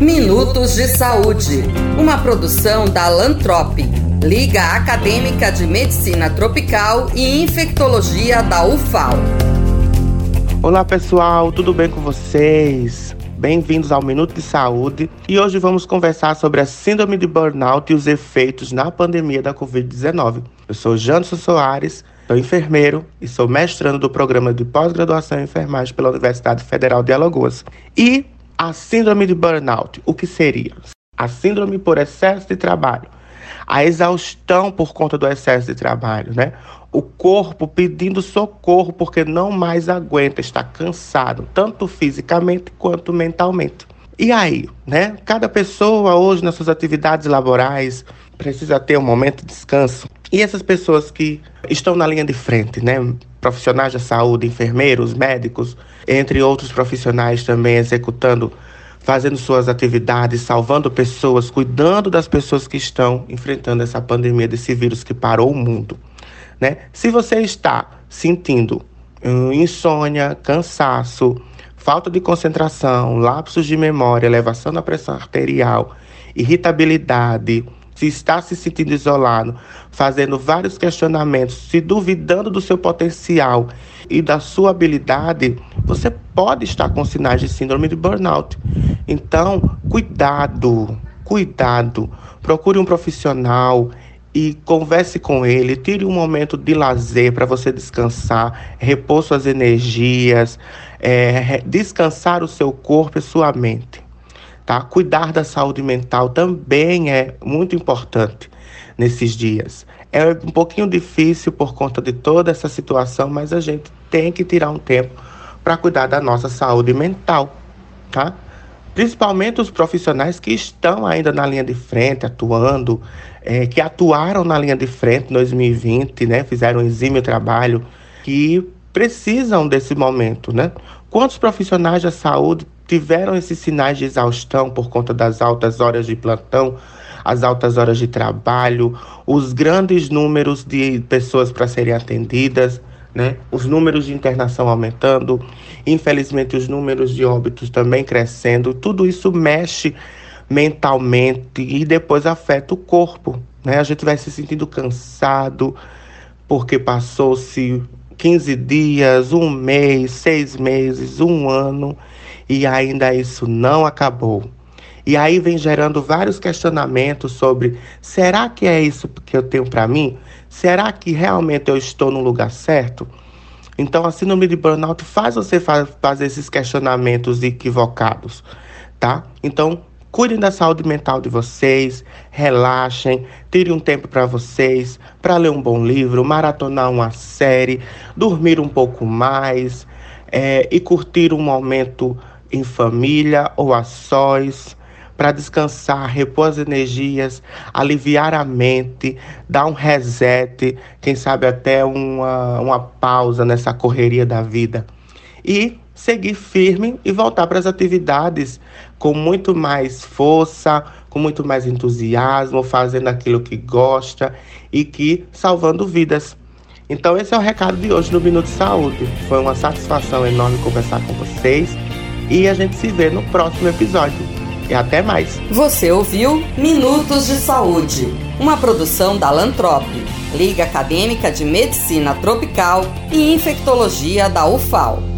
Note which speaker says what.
Speaker 1: Minutos de Saúde, uma produção da Lantrop, Liga Acadêmica de Medicina Tropical e Infectologia da UFAL.
Speaker 2: Olá pessoal, tudo bem com vocês? Bem-vindos ao Minuto de Saúde e hoje vamos conversar sobre a síndrome de burnout e os efeitos na pandemia da Covid-19. Eu sou Janderson Soares, sou enfermeiro e sou mestrando do programa de pós-graduação em enfermagem pela Universidade Federal de Alagoas. E a síndrome de burnout, o que seria? A síndrome por excesso de trabalho, a exaustão por conta do excesso de trabalho, né? O corpo pedindo socorro porque não mais aguenta, está cansado, tanto fisicamente quanto mentalmente. E aí, né? Cada pessoa hoje nas suas atividades laborais precisa ter um momento de descanso. E essas pessoas que estão na linha de frente, né? Profissionais da saúde, enfermeiros, médicos, entre outros profissionais também executando, fazendo suas atividades, salvando pessoas, cuidando das pessoas que estão enfrentando essa pandemia desse vírus que parou o mundo. Né? Se você está sentindo hum, insônia, cansaço, falta de concentração, lapsos de memória, elevação da pressão arterial, irritabilidade, se está se sentindo isolado, fazendo vários questionamentos, se duvidando do seu potencial e da sua habilidade, você pode estar com sinais de síndrome de burnout. Então, cuidado, cuidado. Procure um profissional e converse com ele, tire um momento de lazer para você descansar, repor suas energias, é, descansar o seu corpo e sua mente. Tá? Cuidar da saúde mental também é muito importante nesses dias. É um pouquinho difícil por conta de toda essa situação, mas a gente tem que tirar um tempo para cuidar da nossa saúde mental, tá? Principalmente os profissionais que estão ainda na linha de frente, atuando, é, que atuaram na linha de frente em 2020, né? Fizeram um exímio trabalho, que precisam desse momento, né? Quantos profissionais da saúde tiveram esses sinais de exaustão por conta das altas horas de plantão, as altas horas de trabalho, os grandes números de pessoas para serem atendidas, né? Os números de internação aumentando, infelizmente os números de óbitos também crescendo. Tudo isso mexe mentalmente e depois afeta o corpo, né? A gente vai se sentindo cansado porque passou-se 15 dias, um mês, seis meses, um ano e ainda isso não acabou. E aí vem gerando vários questionamentos sobre: será que é isso que eu tenho para mim? Será que realmente eu estou no lugar certo? Então, a síndrome de burnout faz você fazer esses questionamentos equivocados, tá? Então, cuidem da saúde mental de vocês, relaxem, tire um tempo para vocês, para ler um bom livro, maratonar uma série, dormir um pouco mais é, e curtir um momento em família ou a sós, para descansar, repor as energias, aliviar a mente, dar um reset, quem sabe até uma, uma pausa nessa correria da vida. E seguir firme e voltar para as atividades com muito mais força, com muito mais entusiasmo, fazendo aquilo que gosta e que salvando vidas. Então esse é o recado de hoje no Minuto de Saúde. Foi uma satisfação enorme conversar com vocês e a gente se vê no próximo episódio. E até mais.
Speaker 1: Você ouviu Minutos de Saúde, uma produção da Lantrop, Liga Acadêmica de Medicina Tropical e Infectologia da UFAL.